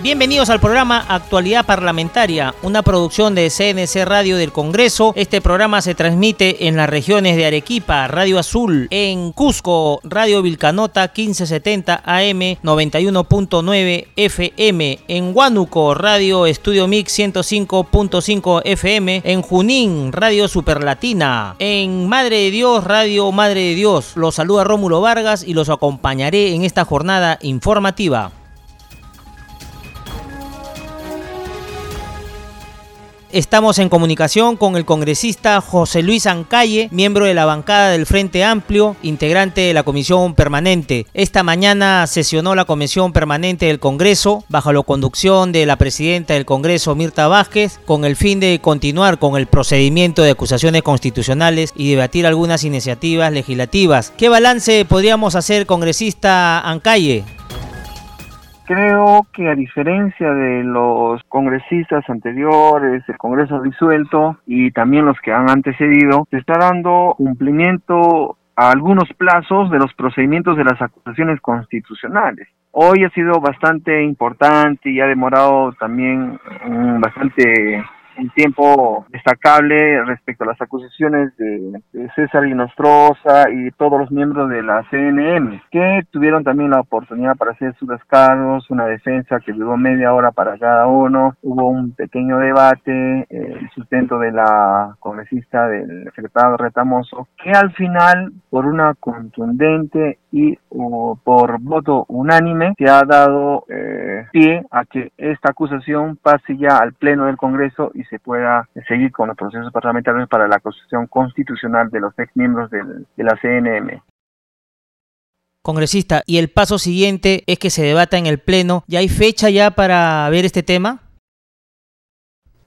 Bienvenidos al programa Actualidad Parlamentaria, una producción de CNC Radio del Congreso. Este programa se transmite en las regiones de Arequipa, Radio Azul, en Cusco, Radio Vilcanota 1570 AM 91.9 FM, en Huánuco, Radio Estudio Mix 105.5 FM, en Junín, Radio Superlatina, en Madre de Dios, Radio Madre de Dios. Los saluda Rómulo Vargas y los acompañaré en esta jornada informativa. Estamos en comunicación con el congresista José Luis Ancalle, miembro de la bancada del Frente Amplio, integrante de la Comisión Permanente. Esta mañana sesionó la Comisión Permanente del Congreso bajo la conducción de la presidenta del Congreso, Mirta Vázquez, con el fin de continuar con el procedimiento de acusaciones constitucionales y debatir algunas iniciativas legislativas. ¿Qué balance podríamos hacer, congresista Ancalle? Creo que a diferencia de los congresistas anteriores, el Congreso disuelto y también los que han antecedido, se está dando cumplimiento a algunos plazos de los procedimientos de las acusaciones constitucionales. Hoy ha sido bastante importante y ha demorado también bastante un tiempo destacable respecto a las acusaciones de, César Inostroza y todos los miembros de la CNM, que tuvieron también la oportunidad para hacer sus descargos, una defensa que duró media hora para cada uno, hubo un pequeño debate, el sustento de la congresista del secretario Retamoso, que al final, por una contundente y por voto unánime, se ha dado eh, pie a que esta acusación pase ya al Pleno del Congreso y se pueda seguir con los procesos parlamentarios para la acusación constitucional de los ex miembros de la CNM. Congresista, ¿y el paso siguiente es que se debata en el Pleno? ¿Ya hay fecha ya para ver este tema?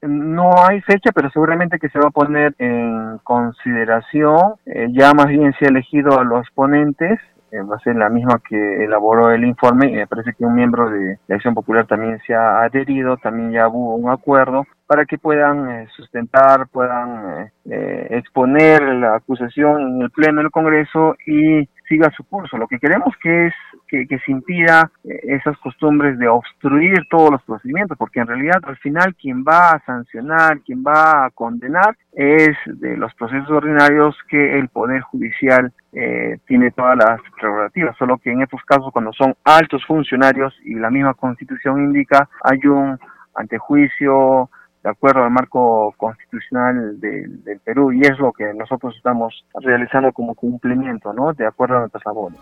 No hay fecha, pero seguramente que se va a poner en consideración. Eh, ya más bien se ha elegido a los ponentes eh, va a ser la misma que elaboró el informe y me parece que un miembro de la Acción Popular también se ha adherido, también ya hubo un acuerdo para que puedan eh, sustentar, puedan eh, exponer la acusación en el Pleno del Congreso y siga su curso. Lo que queremos que es que, se impida eh, esas costumbres de obstruir todos los procedimientos, porque en realidad al final quien va a sancionar, quien va a condenar es de los procesos ordinarios que el Poder Judicial eh, tiene todas las prerrogativas, solo que en estos casos cuando son altos funcionarios y la misma constitución indica hay un antejuicio de acuerdo al marco constitucional del Perú y es lo que nosotros estamos realizando como cumplimiento, ¿no? De acuerdo a nuestras labores.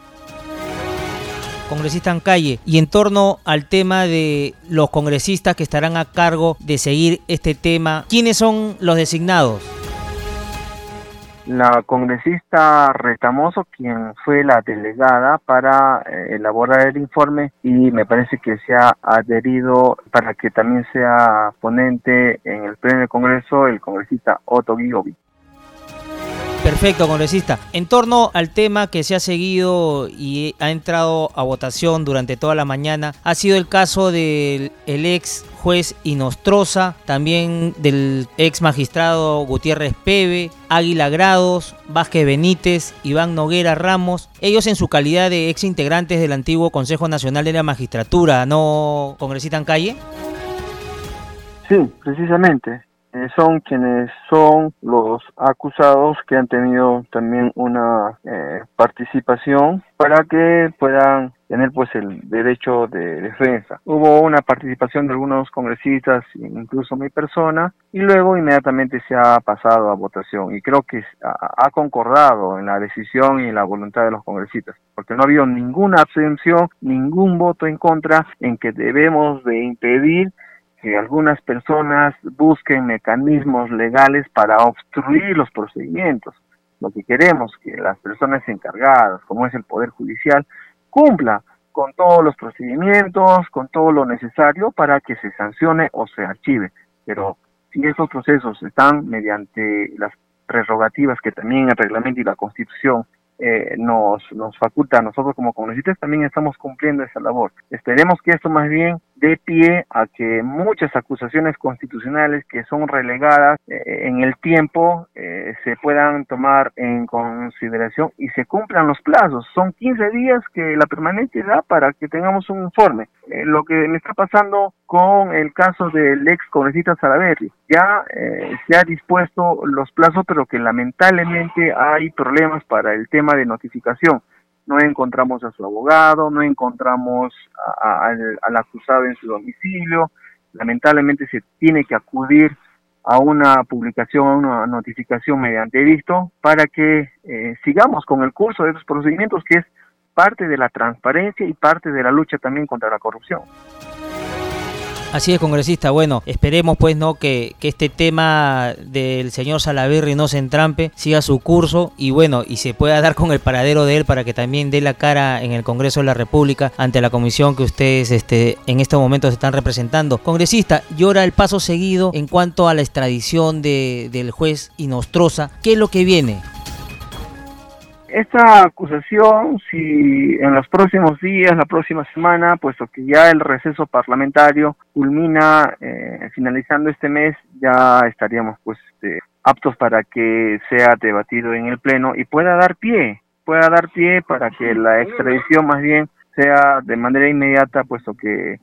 Congresista en calle, y en torno al tema de los congresistas que estarán a cargo de seguir este tema, ¿quiénes son los designados? La congresista Retamoso, quien fue la delegada para eh, elaborar el informe y me parece que se ha adherido para que también sea ponente en el pleno del Congreso el congresista Otto Guigovi. Perfecto, congresista. En torno al tema que se ha seguido y ha entrado a votación durante toda la mañana, ha sido el caso del ex juez Inostroza, también del ex magistrado Gutiérrez Peve, Águila Grados, Vázquez Benítez, Iván Noguera Ramos, ellos en su calidad de ex integrantes del antiguo Consejo Nacional de la Magistratura, ¿no, congresista en calle? Sí, precisamente. Eh, son quienes son los acusados que han tenido también una eh, participación para que puedan tener pues el derecho de defensa. Hubo una participación de algunos congresistas, incluso mi persona, y luego inmediatamente se ha pasado a votación y creo que ha concordado en la decisión y en la voluntad de los congresistas, porque no ha habido ninguna abstención, ningún voto en contra en que debemos de impedir que algunas personas busquen mecanismos legales para obstruir los procedimientos. Lo que queremos que las personas encargadas, como es el Poder Judicial, cumpla con todos los procedimientos, con todo lo necesario para que se sancione o se archive. Pero si esos procesos están mediante las prerrogativas que también el reglamento y la Constitución eh, nos, nos faculta a nosotros como congresistas, también estamos cumpliendo esa labor. Esperemos que esto más bien dé pie a que muchas acusaciones constitucionales que son relegadas eh, en el tiempo eh, se puedan tomar en consideración y se cumplan los plazos. Son 15 días que la permanente da para que tengamos un informe. lo que me está pasando con el caso del ex congresista Salaverri, ya se ha dispuesto los plazos, pero que lamentablemente hay problemas para el tema de notificación. No encontramos a su abogado, no encontramos al, acusado en su domicilio. Lamentablemente se tiene que acudir a una publicación, a una notificación mediante visto para que eh, sigamos con el curso de estos procedimientos que es parte de la transparencia y parte de la lucha también contra la corrupción. Así es, congresista. Bueno, esperemos pues no que, este tema del señor Salaverri no se entrampe, siga su curso y bueno, y se pueda dar con el paradero de él para que también dé la cara en el Congreso de la República ante la comisión que ustedes este, en estos momentos están representando. Congresista, llora el paso seguido en cuanto a la extradición de, del juez Inostroza. ¿Qué es lo que viene? Esta acusación, si en los próximos días, la próxima semana, puesto que ya el receso parlamentario culmina eh, finalizando este mes, ya estaríamos pues este, aptos para que sea debatido en el Pleno y pueda dar pie, pueda dar pie para que la extradición más bien sea de manera inmediata, puesto que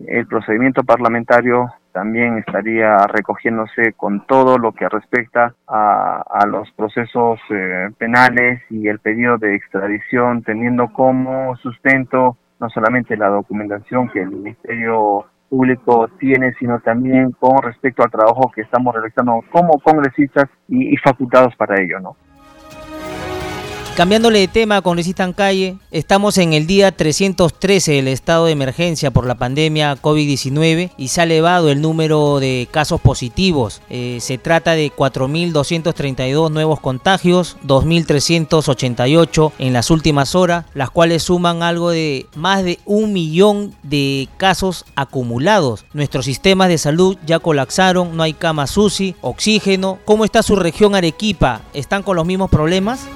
el procedimiento parlamentario también estaría recogiéndose con todo lo que respecta a, los procesos eh, penales y el pedido de extradición, teniendo como sustento no solamente la documentación que el Ministerio Público tiene, sino también con respecto al trabajo que estamos realizando como congresistas y, y facultados para ello, ¿no? Cambiándole de tema, congresista Calle, estamos en el día 313 del estado de emergencia por la pandemia COVID-19 y se ha elevado el número de casos positivos. Eh, se trata de 4.232 nuevos contagios, 2.388 en las últimas horas, las cuales suman algo de más de un millón de casos acumulados. Nuestros sistemas de salud ya colapsaron, no hay camas UCI, oxígeno. ¿Cómo está su región Arequipa? ¿Están con los mismos problemas?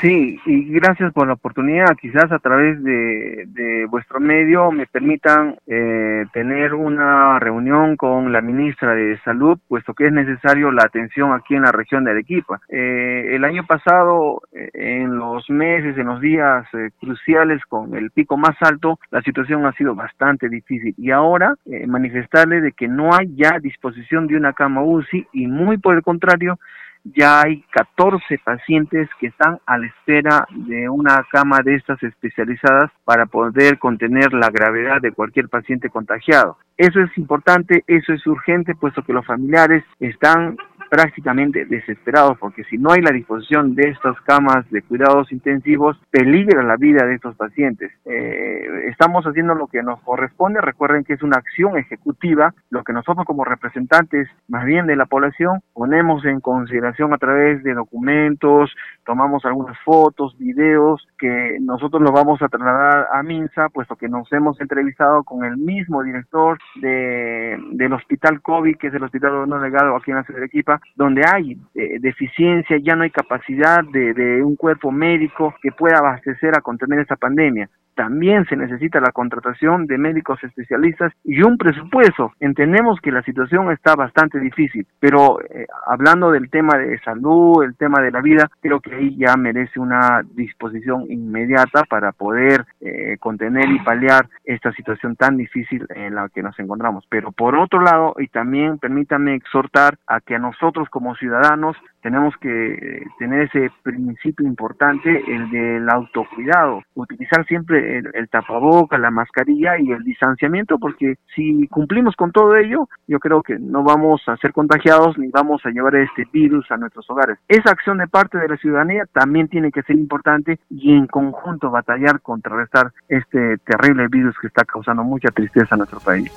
Sí, y gracias por la oportunidad. Quizás a través de, vuestro medio me permitan eh, tener una reunión con la ministra de Salud, puesto que es necesario la atención aquí en la región de Arequipa. Eh, el año pasado, eh, en los meses, en los días cruciales con el pico más alto, la situación ha sido bastante difícil. Y ahora manifestarle de que no hay ya disposición de una cama UCI y muy por el contrario, ya hay 14 pacientes que están a la espera de una cama de estas especializadas para poder contener la gravedad de cualquier paciente contagiado. Eso es importante, eso es urgente, puesto que los familiares están prácticamente desesperados porque si no hay la disposición de estas camas de cuidados intensivos, peligra la vida de estos pacientes. Eh, estamos haciendo lo que nos corresponde, recuerden que es una acción ejecutiva, lo que nosotros como representantes más bien de la población ponemos en consideración a través de documentos, tomamos algunas fotos, videos que nosotros los vamos a trasladar a MINSA, puesto que nos hemos entrevistado con el mismo director de, del hospital COVID, que es el hospital no legado aquí en la ciudad de Arequipa, donde hay eh, deficiencia, ya no hay capacidad de, un cuerpo médico que pueda abastecer a contener esta pandemia también se necesita la contratación de médicos especialistas y un presupuesto. Entendemos que la situación está bastante difícil, pero eh, hablando del tema de salud, el tema de la vida, creo que ahí ya merece una disposición inmediata para poder eh, contener y paliar esta situación tan difícil en la que nos encontramos. Pero por otro lado, y también permítanme exhortar a que a nosotros como ciudadanos tenemos que tener ese principio importante, el del autocuidado, utilizar siempre el, tapaboca, la mascarilla y el distanciamiento, porque si cumplimos con todo ello, yo creo que no vamos a ser contagiados ni vamos a llevar este virus a nuestros hogares. Esa acción de parte de la ciudadanía también tiene que ser importante y en conjunto batallar contrarrestar este terrible virus que está causando mucha tristeza a nuestro país.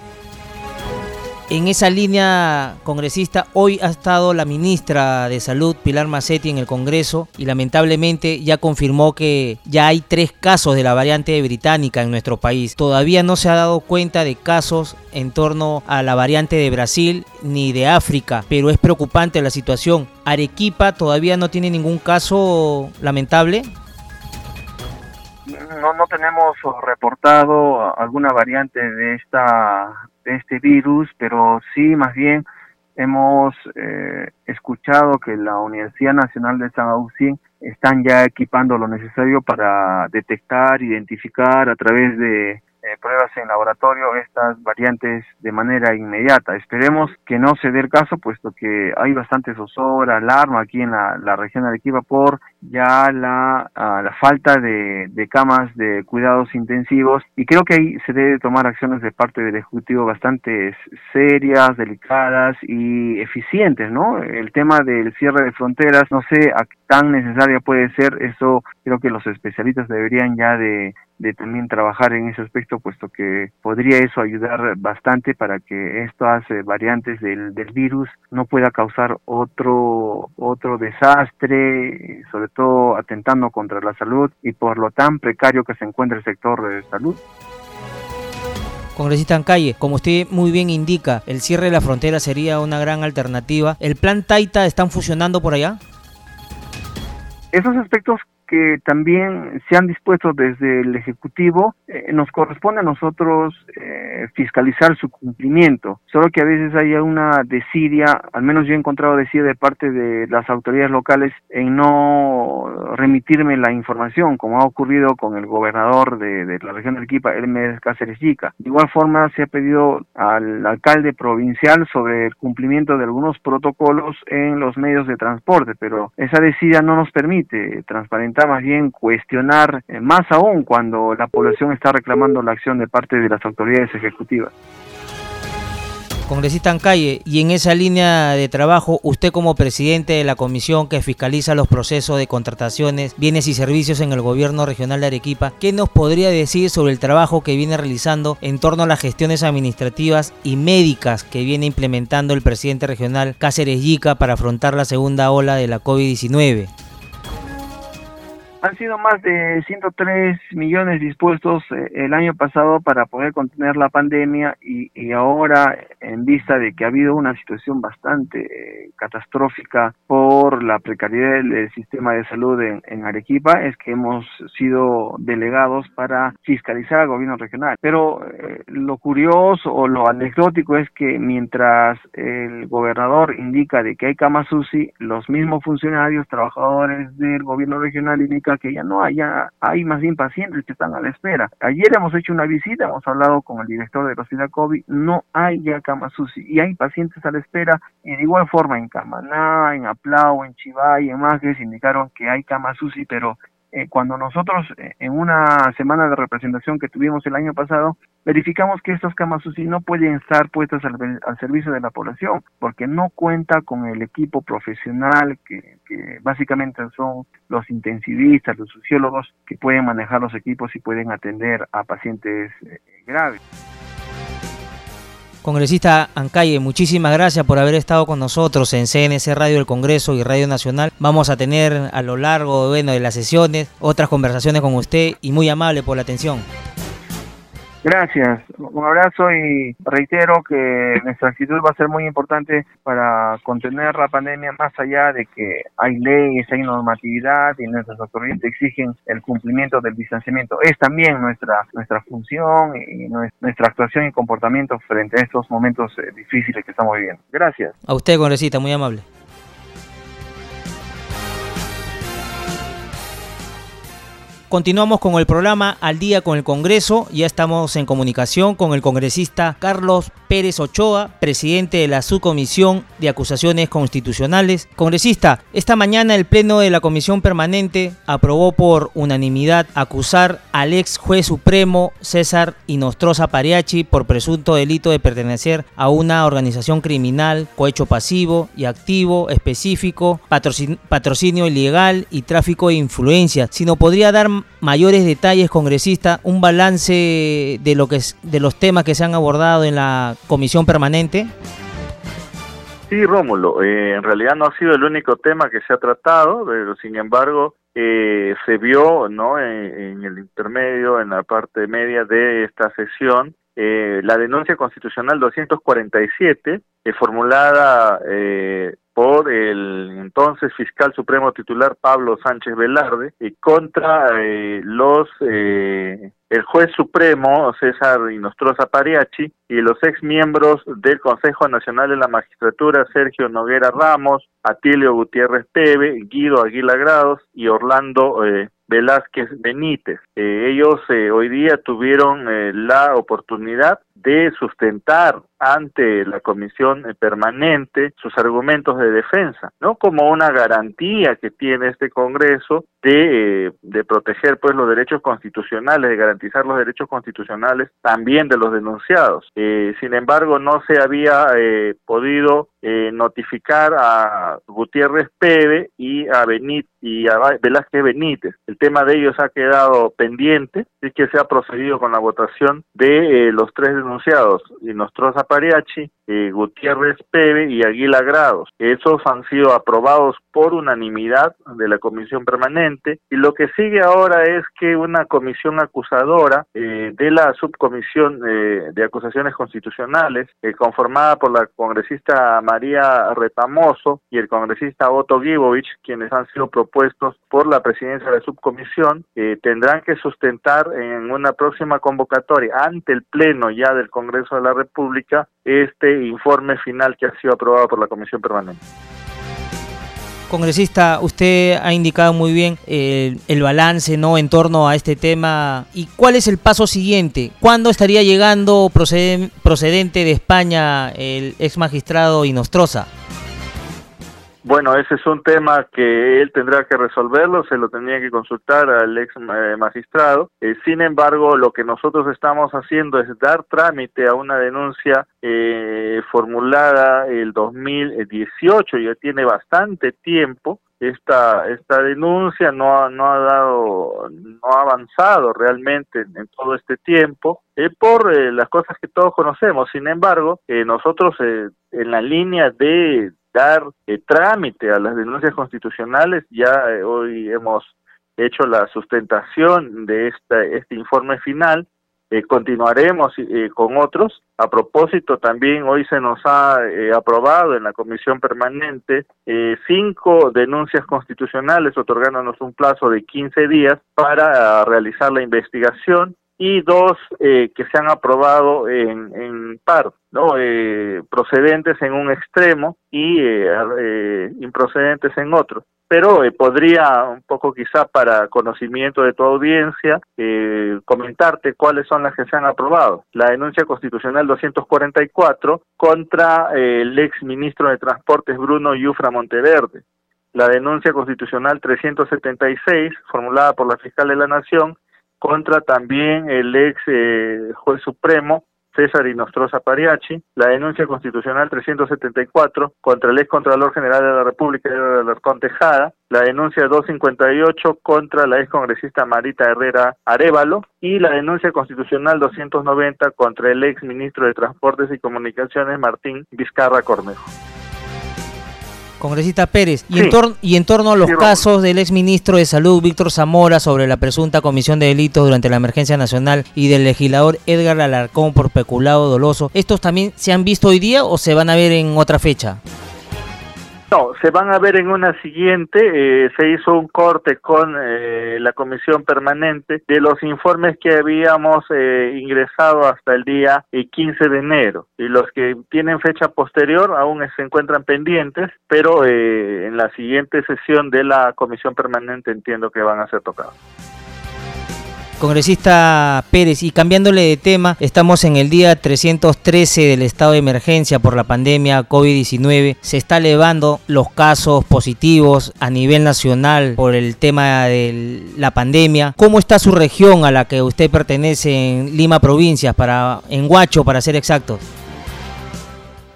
En esa línea, congresista, hoy ha estado la ministra de Salud, Pilar Macetti, en el Congreso y lamentablemente ya confirmó que ya hay tres casos de la variante británica en nuestro país. Todavía no se ha dado cuenta de casos en torno a la variante de Brasil ni de África, pero es preocupante la situación. Arequipa todavía no tiene ningún caso lamentable no, no tenemos reportado alguna variante de esta este virus, pero sí más bien hemos eh, escuchado que la Universidad Nacional de San Agustín están ya equipando lo necesario para detectar, identificar a través de eh, pruebas en laboratorio estas variantes de manera inmediata. Esperemos que no se dé el caso, puesto que hay bastante zozobra, alarma aquí en la, región de Arequipa por ya la, ah, la falta de, de, camas de cuidados intensivos y creo que ahí se debe tomar acciones de parte del Ejecutivo bastante serias, delicadas y eficientes, ¿no? El tema del cierre de fronteras, no sé a tan necesaria puede ser, eso creo que los especialistas deberían ya de también trabajar en ese aspecto, puesto que podría eso ayudar bastante para que estas eh, variantes del, virus no pueda causar otro, otro desastre, sobre todo atentando contra la salud y por lo tan precario que se encuentra el sector de salud. Congresista en calle, como usted muy bien indica, el cierre de la frontera sería una gran alternativa. ¿El plan Taita están funcionando por allá? Esos aspectos que también se han dispuesto desde el Ejecutivo, eh, nos corresponde a nosotros eh, fiscalizar su cumplimiento. Solo que a veces hay una desidia, al menos yo he encontrado desidia de parte de las autoridades locales en no remitirme la información, como ha ocurrido con el gobernador de, la región de Arequipa, Hermes Cáceres Yica. De igual forma, se ha pedido al alcalde provincial sobre el cumplimiento de algunos protocolos en los medios de transporte, pero esa desidia no nos permite transparentar más bien cuestionar eh, más aún cuando la población está reclamando la acción de parte de las autoridades ejecutivas. Congresista Ancalle, y en esa línea de trabajo, usted como presidente de la comisión que fiscaliza los procesos de contrataciones, bienes y servicios en el gobierno regional de Arequipa, ¿qué nos podría decir sobre el trabajo que viene realizando en torno a las gestiones administrativas y médicas que viene implementando el presidente regional Cáceres Yica para afrontar la segunda ola de la COVID-19? Han sido más de 103 millones dispuestos eh, el año pasado para poder contener la pandemia y, ahora en vista de que ha habido una situación bastante eh, catastrófica por la precariedad del, sistema de salud en, Arequipa es que hemos sido delegados para fiscalizar al gobierno regional. Pero eh, lo curioso o lo anecdótico es que mientras el gobernador indica de que hay camas UCI, los mismos funcionarios, trabajadores del gobierno regional indican que ya no haya, hay más bien pacientes que están a la espera. Ayer hemos hecho una visita, hemos hablado con el director de la hospital COVID, no hay ya camas UCI y hay pacientes a la espera y de igual forma en Camaná, en Aplau, en Chivay, en Magres indicaron que hay camas UCI, pero eh, cuando nosotros eh, en una semana de representación que tuvimos el año pasado, verificamos que estas camas UCI no pueden estar puestas al, servicio de la población porque no cuenta con el equipo profesional que, básicamente son los intensivistas, los sociólogos que pueden manejar los equipos y pueden atender a pacientes eh, graves. Congresista Ancalle, muchísimas gracias por haber estado con nosotros en CNC Radio del Congreso y Radio Nacional. Vamos a tener a lo largo bueno, de las sesiones otras conversaciones con usted y muy amable por la atención. Gracias, un abrazo y reitero que nuestra actitud va a ser muy importante para contener la pandemia más allá de que hay leyes, hay normatividad y nuestras autoridades exigen el cumplimiento del distanciamiento. Es también nuestra nuestra función y nuestra actuación y comportamiento frente a estos momentos eh, difíciles que estamos viviendo. Gracias. A usted, congresista, muy amable. Continuamos con el programa Al día con el Congreso. Ya estamos en comunicación con el congresista Carlos Pérez Ochoa, presidente de la Subcomisión de Acusaciones Constitucionales. Congresista, esta mañana el Pleno de la Comisión Permanente aprobó por unanimidad acusar al ex juez supremo César Inostroza Pariachi por presunto delito de pertenecer a una organización criminal, cohecho pasivo y activo específico, patrocinio ilegal y tráfico de influencia. Si no podría dar mayores detalles, congresista, un balance de lo que es, de los temas que se han abordado en la comisión permanente. Sí, Rómulo, eh, en realidad no ha sido el único tema que se ha tratado, pero sin embargo eh, se vio no en, el intermedio, en la parte media de esta sesión, eh, la denuncia constitucional 247, formulada por el entonces fiscal supremo titular Pablo Sánchez Velarde y contra los el juez supremo César Inostroza Pariachi y los ex miembros del Consejo Nacional de la Magistratura Sergio Noguera Ramos, Atilio Gutiérrez Pebe, Guido Aguila Grados y Orlando eh, Velázquez Benítez. Eh, ellos eh, hoy día tuvieron la oportunidad de sustentar ante la comisión permanente sus argumentos de defensa, no como una garantía que tiene este Congreso de, de proteger pues los derechos constitucionales, de garantizar los derechos constitucionales también de los denunciados. Eh, sin embargo, no se había eh, podido eh, notificar a Gutiérrez Pebe y a Benítez y a Velázquez Benítez. El tema de ellos ha quedado pendiente, y que se ha procedido con la votación de los tres denunciados, Nostroza Pariachi, Gutiérrez Pebe y Aguila Grados. Esos han sido aprobados por unanimidad de la comisión permanente y lo que sigue ahora es que una comisión acusadora de la subcomisión de acusaciones constitucionales conformada por la congresista María Retamoso y el congresista Otto Gibovich, quienes han sido propuestos por la presidencia de la subcomisión, eh, tendrán que sustentar en una próxima convocatoria ante el Pleno ya del Congreso de la República este informe final que ha sido aprobado por la Comisión Permanente. Congresista, usted ha indicado muy bien el, balance ¿no? en torno a este tema. ¿Y cuál es el paso siguiente? ¿Cuándo estaría llegando procedente de España el ex magistrado Inostroza? Bueno, ese es un tema que él tendrá que resolverlo, se lo tendría que consultar al ex eh, magistrado. Eh, sin embargo, lo que nosotros estamos haciendo es dar trámite a una denuncia eh, formulada el 2018, ya tiene bastante tiempo. Esta, esta denuncia no ha, no ha dado, no ha avanzado realmente en, todo este tiempo por las cosas que todos conocemos. Sin embargo, nosotros en la línea de dar eh, trámite a las denuncias constitucionales. Ya eh, hoy hemos hecho la sustentación de esta, este informe final. Eh, continuaremos con otros. A propósito, también hoy se nos ha aprobado en la comisión permanente cinco denuncias constitucionales, otorgándonos un plazo de 15 días para realizar la investigación y dos eh, que se han aprobado en, par, ¿no? Eh, procedentes en un extremo y eh, improcedentes en otro. Pero podría, un poco quizá para conocimiento de tu audiencia, comentarte cuáles son las que se han aprobado. La denuncia constitucional 244 contra el ex ministro de Transportes Bruno Yufra Monteverde. La denuncia constitucional 376, formulada por la fiscal de la Nación, contra también el ex eh, juez supremo César Inostroza Pariachi, la denuncia constitucional 374 contra el ex Contralor General de la República, Alarcón Tejada, la denuncia 258 contra la ex congresista Marita Herrera Arevalo. Y la denuncia constitucional 290 contra el ex ministro de Transportes y Comunicaciones Martín Vizcarra Cornejo. Congresista Pérez, y, en, y en torno a los casos del ex ministro de Salud, Víctor Zamora, sobre la presunta comisión de delitos durante la emergencia nacional y del legislador Edgar Alarcón por peculado doloso, ¿estos también se han visto hoy día o se van a ver en otra fecha? No, se van a ver en una siguiente. Eh, se hizo un corte con eh, la comisión permanente de los informes que habíamos eh, ingresado hasta el día 15 de enero. Y los que tienen fecha posterior aún se encuentran pendientes, pero en la siguiente sesión de la comisión permanente entiendo que van a ser tocados. Congresista Pérez, y cambiándole de tema, estamos en el día 313 del estado de emergencia por la pandemia COVID-19. Se está elevando los casos positivos a nivel nacional por el tema de la pandemia. ¿Cómo está su región a la que usted pertenece en Lima Provincia, para, en Huacho para ser exactos?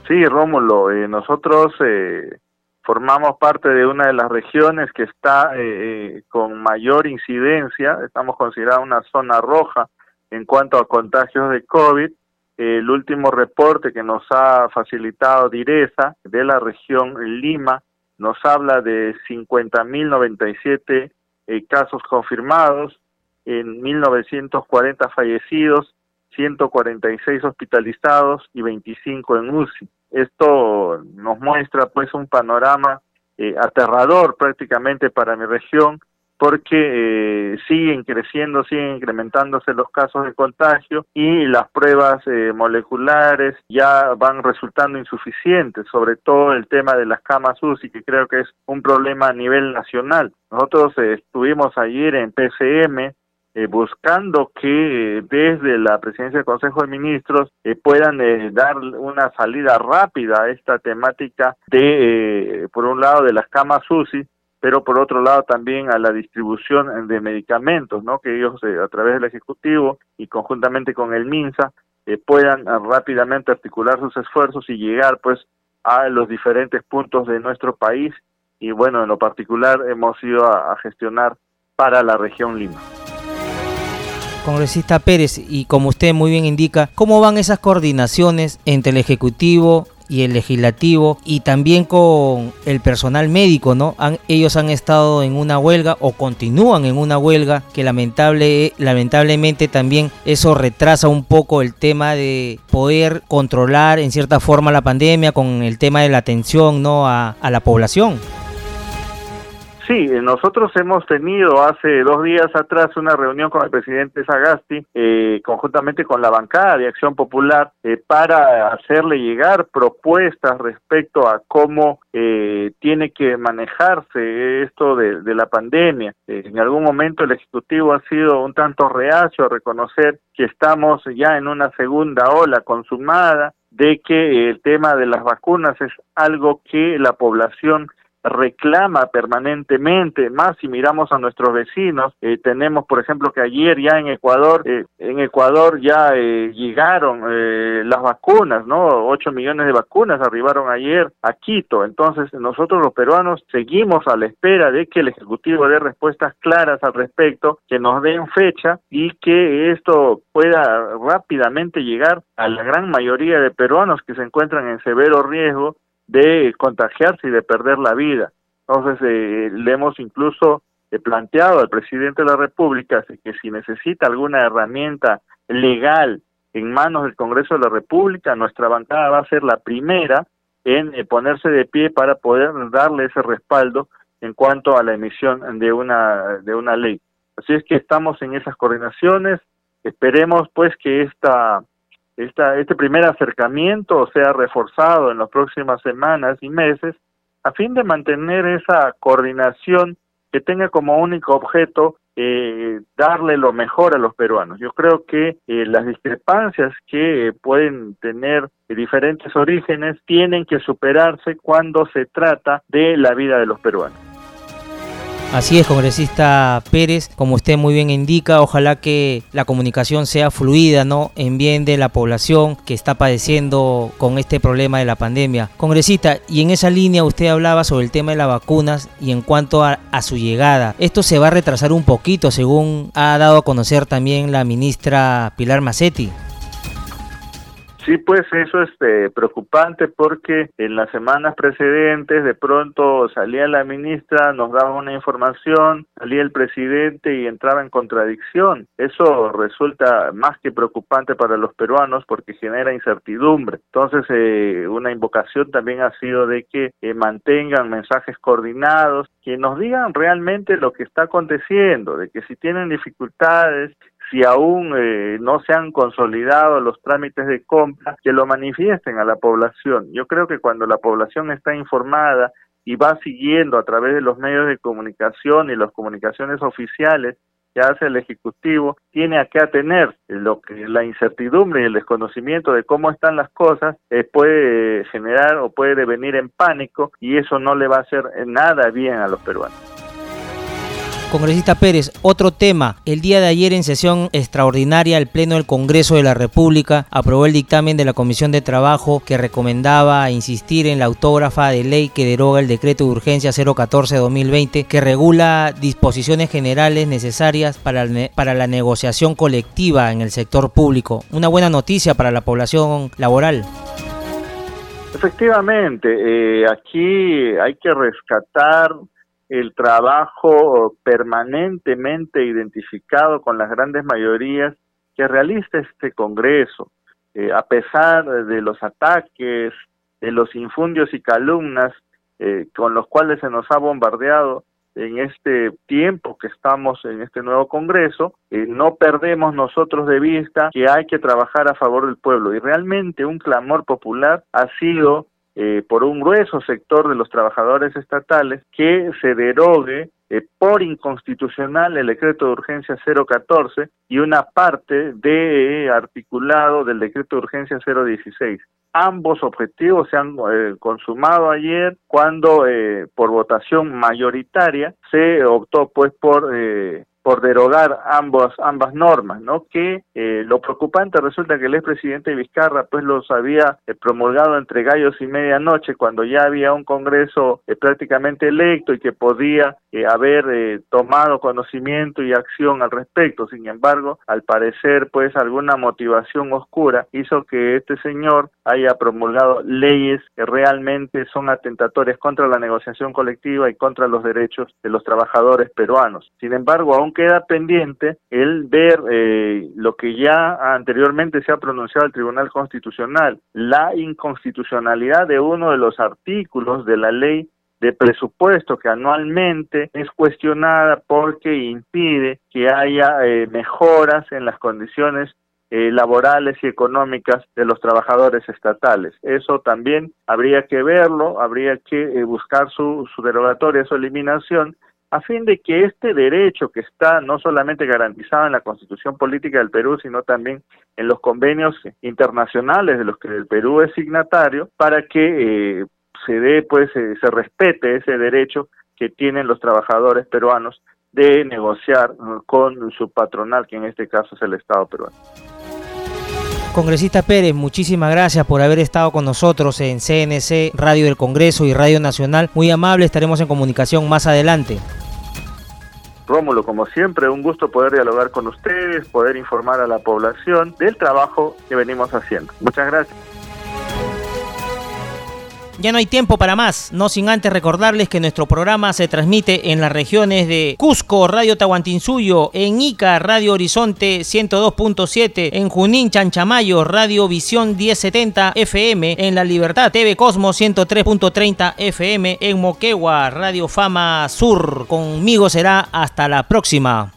Sí, Rómulo, eh, nosotros... Eh formamos parte de una de las regiones que está eh, con mayor incidencia, estamos considerados una zona roja en cuanto a contagios de COVID. El último reporte que nos ha facilitado Direza de la región Lima nos habla de 50.097 eh, casos confirmados, en 1940 fallecidos, 146 hospitalizados y 25 en UCI. Esto nos muestra pues un panorama eh, aterrador prácticamente para mi región porque eh, siguen creciendo, siguen incrementándose los casos de contagio y las pruebas eh, moleculares ya van resultando insuficientes, sobre todo el tema de las camas UCI, que creo que es un problema a nivel nacional. Nosotros eh, estuvimos ayer en PCM buscando que desde la presidencia del Consejo de Ministros puedan dar una salida rápida a esta temática de, por un lado, de las camas UCI, pero por otro lado también a la distribución de medicamentos, ¿no? que ellos eh, a través del Ejecutivo y conjuntamente con el MINSA eh, puedan ah, rápidamente articular sus esfuerzos y llegar pues a los diferentes puntos de nuestro país y bueno, en lo particular hemos ido a gestionar para la región Lima. Congresista Pérez, y como usted muy bien indica, ¿cómo van esas coordinaciones entre el Ejecutivo y el legislativo y también con el personal médico, ¿no? ellos han estado en una huelga o continúan en una huelga que lamentable, lamentablemente también eso retrasa un poco el tema de poder controlar en cierta forma la pandemia con el tema de la atención, ¿no? a la población. Sí, nosotros hemos tenido hace dos días atrás una reunión con el presidente Sagasti, eh, conjuntamente con la bancada de Acción Popular, eh, para hacerle llegar propuestas respecto a cómo eh, tiene que manejarse esto de, de la pandemia. en algún momento el Ejecutivo ha sido un tanto reacio a reconocer que estamos ya en una segunda ola consumada, de que el tema de las vacunas es algo que la población reclama permanentemente, más si miramos a nuestros vecinos, eh, tenemos por ejemplo que ayer ya en Ecuador, eh, en Ecuador ya eh, llegaron las vacunas, ¿no? 8 millones de vacunas arribaron ayer a Quito, entonces nosotros los peruanos seguimos a la espera de que el Ejecutivo dé respuestas claras al respecto, que nos den fecha y que esto pueda rápidamente llegar a la gran mayoría de peruanos que se encuentran en severo riesgo de contagiarse y de perder la vida. Entonces, eh, le hemos incluso eh, planteado al presidente de la República que si necesita alguna herramienta legal en manos del Congreso de la República, nuestra bancada va a ser la primera en eh, ponerse de pie para poder darle ese respaldo en cuanto a la emisión de una de una ley. Así es que estamos en esas coordinaciones. Esperemos pues que esta esta, este primer acercamiento sea reforzado en las próximas semanas y meses a fin de mantener esa coordinación que tenga como único objeto eh, darle lo mejor a los peruanos. Yo creo que eh, las discrepancias que pueden tener diferentes orígenes tienen que superarse cuando se trata de la vida de los peruanos. Así es, congresista Pérez, como usted muy bien indica, ojalá que la comunicación sea fluida, ¿no? En bien de la población que está padeciendo con este problema de la pandemia. Congresista, y en esa línea usted hablaba sobre el tema de las vacunas y en cuanto a, su llegada. Esto se va a retrasar un poquito, según ha dado a conocer también la ministra Pilar Macetti. Sí, pues eso es eh, preocupante porque en las semanas precedentes de pronto salía la ministra, nos daba una información, salía el presidente y entraba en contradicción. Eso resulta más que preocupante para los peruanos porque genera incertidumbre. Entonces, eh, una invocación también ha sido de que eh, mantengan mensajes coordinados, que nos digan realmente lo que está aconteciendo, de que si tienen dificultades, si aún eh, no se han consolidado los trámites de compra, que lo manifiesten a la población. Yo creo que cuando la población está informada y va siguiendo a través de los medios de comunicación y las comunicaciones oficiales que hace el Ejecutivo, tiene a qué atener lo que la incertidumbre y el desconocimiento de cómo están las cosas eh, puede generar o puede devenir en pánico y eso no le va a hacer nada bien a los peruanos. Congresista Pérez, otro tema. El día de ayer en sesión extraordinaria el Pleno del Congreso de la República aprobó el dictamen de la Comisión de Trabajo que recomendaba insistir en la autógrafa de ley que deroga el decreto de urgencia 014-2020 que regula disposiciones generales necesarias para, para la negociación colectiva en el sector público. Una buena noticia para la población laboral. Efectivamente, eh, aquí hay que rescatar el trabajo permanentemente identificado con las grandes mayorías que realiza este Congreso, eh, a pesar de los ataques, de los infundios y calumnas eh, con los cuales se nos ha bombardeado en este tiempo que estamos en este nuevo Congreso, eh, no perdemos nosotros de vista que hay que trabajar a favor del pueblo. Y realmente un clamor popular ha sido eh, por un grueso sector de los trabajadores estatales que se derogue eh, por inconstitucional el decreto de urgencia 014 y una parte de articulado del decreto de urgencia 016. Ambos objetivos se han eh, consumado ayer cuando por votación mayoritaria se optó pues por por derogar ambas ambas normas, ¿no? Que eh, lo preocupante resulta que el expresidente Vizcarra pues los había eh, promulgado entre gallos y medianoche cuando ya había un Congreso eh, prácticamente electo y que podía haber tomado conocimiento y acción al respecto. Sin embargo, al parecer pues alguna motivación oscura hizo que este señor haya promulgado leyes que realmente son atentatorias contra la negociación colectiva y contra los derechos de los trabajadores peruanos. Sin embargo, aún queda pendiente el ver eh, lo que ya anteriormente se ha pronunciado el Tribunal Constitucional, la inconstitucionalidad de uno de los artículos de la ley de presupuesto que anualmente es cuestionada porque impide que haya eh, mejoras en las condiciones eh, laborales y económicas de los trabajadores estatales. Eso también habría que verlo, habría que buscar su, su derogatoria, su eliminación a fin de que este derecho que está no solamente garantizado en la Constitución Política del Perú, sino también en los convenios internacionales de los que el Perú es signatario, para que eh, se dé, pues, eh, se respete ese derecho que tienen los trabajadores peruanos de negociar con su patronal, que en este caso es el Estado peruano. Congresista Pérez, muchísimas gracias por haber estado con nosotros en CNC, Radio del Congreso y Radio Nacional. Muy amable, estaremos en comunicación más adelante. Rómulo, como siempre, un gusto poder dialogar con ustedes, poder informar a la población del trabajo que venimos haciendo. Muchas gracias. Ya no hay tiempo para más, no sin antes recordarles que nuestro programa se transmite en las regiones de Cusco, Radio Tahuantinsuyo, en Ica, Radio Horizonte 102.7, en Junín, Chanchamayo, Radio Visión 1070 FM, en La Libertad, TV Cosmos 103.30 FM, en Moquegua, Radio Fama Sur. Conmigo será hasta la próxima.